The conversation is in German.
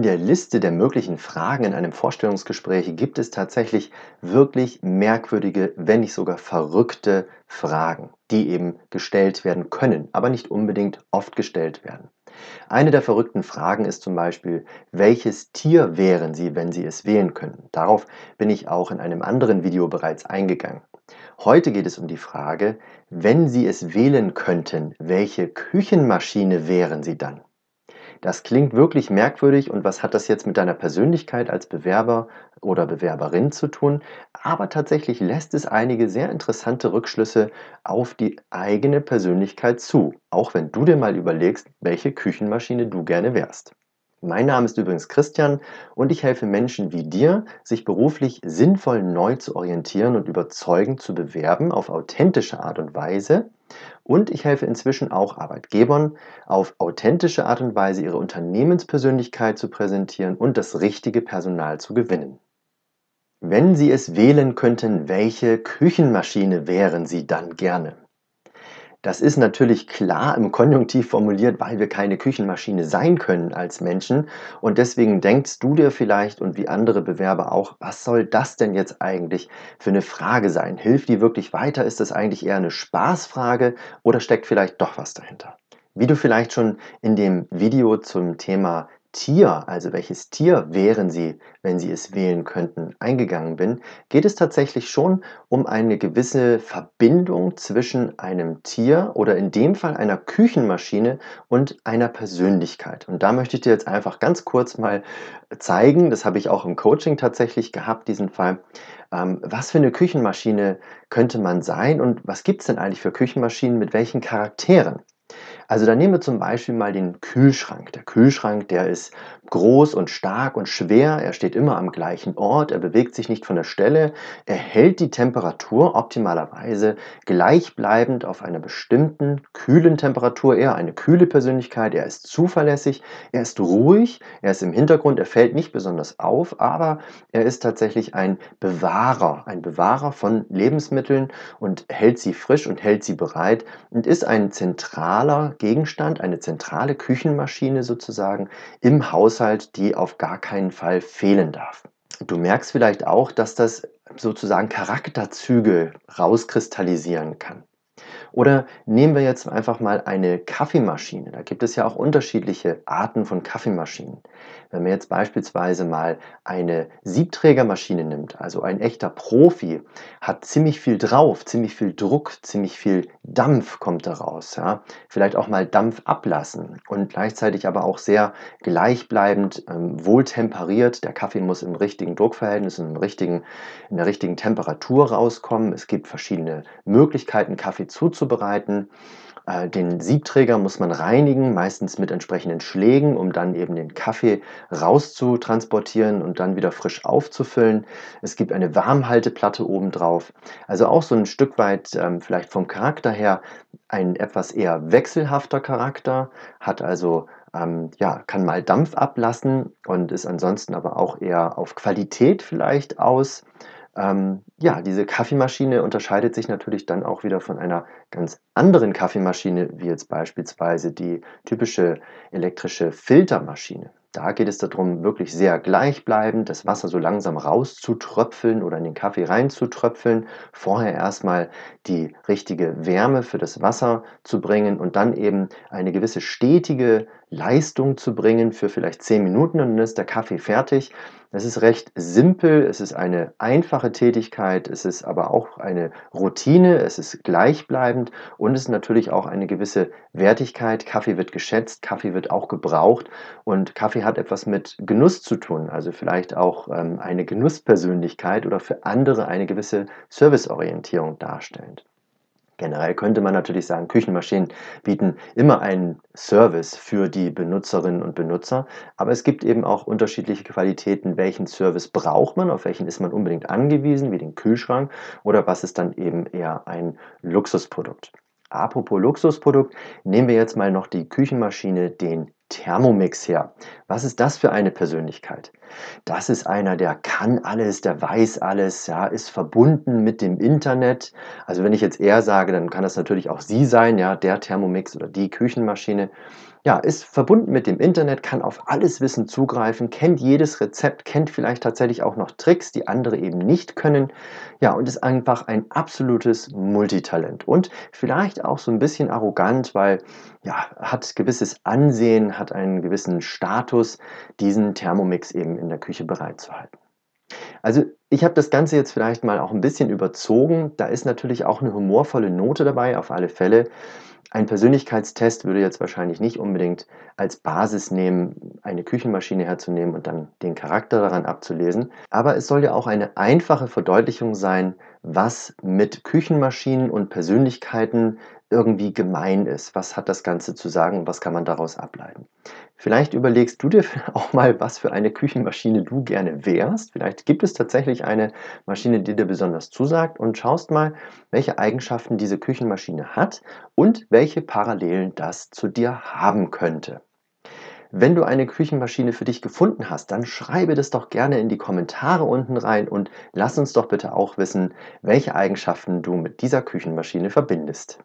In der Liste der möglichen Fragen in einem Vorstellungsgespräch gibt es tatsächlich wirklich merkwürdige, wenn nicht sogar verrückte Fragen, die eben gestellt werden können, aber nicht unbedingt oft gestellt werden. Eine der verrückten Fragen ist zum Beispiel, welches Tier wären Sie, wenn Sie es wählen könnten? Darauf bin ich auch in einem anderen Video bereits eingegangen. Heute geht es um die Frage, wenn Sie es wählen könnten, welche Küchenmaschine wären Sie dann? Das klingt wirklich merkwürdig und was hat das jetzt mit deiner Persönlichkeit als Bewerber oder Bewerberin zu tun? Aber tatsächlich lässt es einige sehr interessante Rückschlüsse auf die eigene Persönlichkeit zu, auch wenn du dir mal überlegst, welche Küchenmaschine du gerne wärst. Mein Name ist übrigens Christian und ich helfe Menschen wie dir, sich beruflich sinnvoll neu zu orientieren und überzeugend zu bewerben auf authentische Art und Weise. Und ich helfe inzwischen auch Arbeitgebern, auf authentische Art und Weise ihre Unternehmenspersönlichkeit zu präsentieren und das richtige Personal zu gewinnen. Wenn Sie es wählen könnten, welche Küchenmaschine wären Sie dann gerne? Das ist natürlich klar im Konjunktiv formuliert, weil wir keine Küchenmaschine sein können als Menschen. Und deswegen denkst du dir vielleicht und wie andere Bewerber auch, was soll das denn jetzt eigentlich für eine Frage sein? Hilft die wirklich weiter? Ist das eigentlich eher eine Spaßfrage oder steckt vielleicht doch was dahinter? Wie du vielleicht schon in dem Video zum Thema Tier, also welches Tier wären Sie, wenn Sie es wählen könnten, eingegangen bin, geht es tatsächlich schon um eine gewisse Verbindung zwischen einem Tier oder in dem Fall einer Küchenmaschine und einer Persönlichkeit. Und da möchte ich dir jetzt einfach ganz kurz mal zeigen, das habe ich auch im Coaching tatsächlich gehabt, diesen Fall, ähm, was für eine Küchenmaschine könnte man sein und was gibt es denn eigentlich für Küchenmaschinen mit welchen Charakteren? Also da nehmen wir zum Beispiel mal den Kühlschrank. Der Kühlschrank, der ist groß und stark und schwer. Er steht immer am gleichen Ort. Er bewegt sich nicht von der Stelle. Er hält die Temperatur optimalerweise gleichbleibend auf einer bestimmten kühlen Temperatur. Er eine kühle Persönlichkeit. Er ist zuverlässig. Er ist ruhig. Er ist im Hintergrund. Er fällt nicht besonders auf, aber er ist tatsächlich ein Bewahrer. Ein Bewahrer von Lebensmitteln und hält sie frisch und hält sie bereit und ist ein zentraler Gegenstand, eine zentrale Küchenmaschine sozusagen im Haushalt, die auf gar keinen Fall fehlen darf. Du merkst vielleicht auch, dass das sozusagen Charakterzüge rauskristallisieren kann. Oder nehmen wir jetzt einfach mal eine Kaffeemaschine. Da gibt es ja auch unterschiedliche Arten von Kaffeemaschinen. Wenn man jetzt beispielsweise mal eine Siebträgermaschine nimmt, also ein echter Profi, hat ziemlich viel drauf, ziemlich viel Druck, ziemlich viel Dampf kommt daraus. Ja? Vielleicht auch mal Dampf ablassen und gleichzeitig aber auch sehr gleichbleibend, ähm, wohltemperiert. Der Kaffee muss im richtigen Druckverhältnis im richtigen, in der richtigen Temperatur rauskommen. Es gibt verschiedene Möglichkeiten, Kaffee zuzubereiten. Äh, den Siebträger muss man reinigen, meistens mit entsprechenden Schlägen, um dann eben den Kaffee rauszutransportieren und dann wieder frisch aufzufüllen. Es gibt eine Warmhalteplatte obendrauf. Also auch so ein Stück weit ähm, vielleicht vom Charakter her ein etwas eher wechselhafter Charakter, hat also ähm, ja, kann mal Dampf ablassen und ist ansonsten aber auch eher auf Qualität vielleicht aus. Ähm, ja, diese Kaffeemaschine unterscheidet sich natürlich dann auch wieder von einer ganz anderen Kaffeemaschine, wie jetzt beispielsweise die typische elektrische Filtermaschine. Da geht es darum, wirklich sehr gleichbleibend das Wasser so langsam rauszutröpfeln oder in den Kaffee reinzutröpfeln. Vorher erstmal die richtige Wärme für das Wasser zu bringen und dann eben eine gewisse stetige Leistung zu bringen für vielleicht 10 Minuten und dann ist der Kaffee fertig. Es ist recht simpel, es ist eine einfache Tätigkeit, es ist aber auch eine Routine, es ist gleichbleibend und es ist natürlich auch eine gewisse Wertigkeit. Kaffee wird geschätzt, Kaffee wird auch gebraucht und Kaffee hat etwas mit Genuss zu tun, also vielleicht auch ähm, eine Genusspersönlichkeit oder für andere eine gewisse Serviceorientierung darstellend. Generell könnte man natürlich sagen, Küchenmaschinen bieten immer einen Service für die Benutzerinnen und Benutzer, aber es gibt eben auch unterschiedliche Qualitäten, welchen Service braucht man, auf welchen ist man unbedingt angewiesen, wie den Kühlschrank? Oder was ist dann eben eher ein Luxusprodukt. Apropos Luxusprodukt, nehmen wir jetzt mal noch die Küchenmaschine, den Thermomix her. Was ist das für eine Persönlichkeit? Das ist einer, der kann alles, der weiß alles, ja, ist verbunden mit dem Internet. Also wenn ich jetzt er sage, dann kann das natürlich auch sie sein, ja, der Thermomix oder die Küchenmaschine. ja, ist verbunden mit dem Internet, kann auf alles Wissen zugreifen, kennt jedes Rezept, kennt vielleicht tatsächlich auch noch Tricks, die andere eben nicht können. Ja, und ist einfach ein absolutes Multitalent und vielleicht auch so ein bisschen arrogant, weil ja, hat gewisses Ansehen, hat einen gewissen Status, diesen Thermomix eben in der Küche bereitzuhalten. Also ich habe das Ganze jetzt vielleicht mal auch ein bisschen überzogen. Da ist natürlich auch eine humorvolle Note dabei, auf alle Fälle. Ein Persönlichkeitstest würde jetzt wahrscheinlich nicht unbedingt als Basis nehmen, eine Küchenmaschine herzunehmen und dann den Charakter daran abzulesen. Aber es soll ja auch eine einfache Verdeutlichung sein, was mit Küchenmaschinen und Persönlichkeiten irgendwie gemein ist. Was hat das Ganze zu sagen und was kann man daraus ableiten? Vielleicht überlegst du dir auch mal, was für eine Küchenmaschine du gerne wärst. Vielleicht gibt es tatsächlich eine Maschine, die dir besonders zusagt und schaust mal, welche Eigenschaften diese Küchenmaschine hat und welche Parallelen das zu dir haben könnte. Wenn du eine Küchenmaschine für dich gefunden hast, dann schreibe das doch gerne in die Kommentare unten rein und lass uns doch bitte auch wissen, welche Eigenschaften du mit dieser Küchenmaschine verbindest.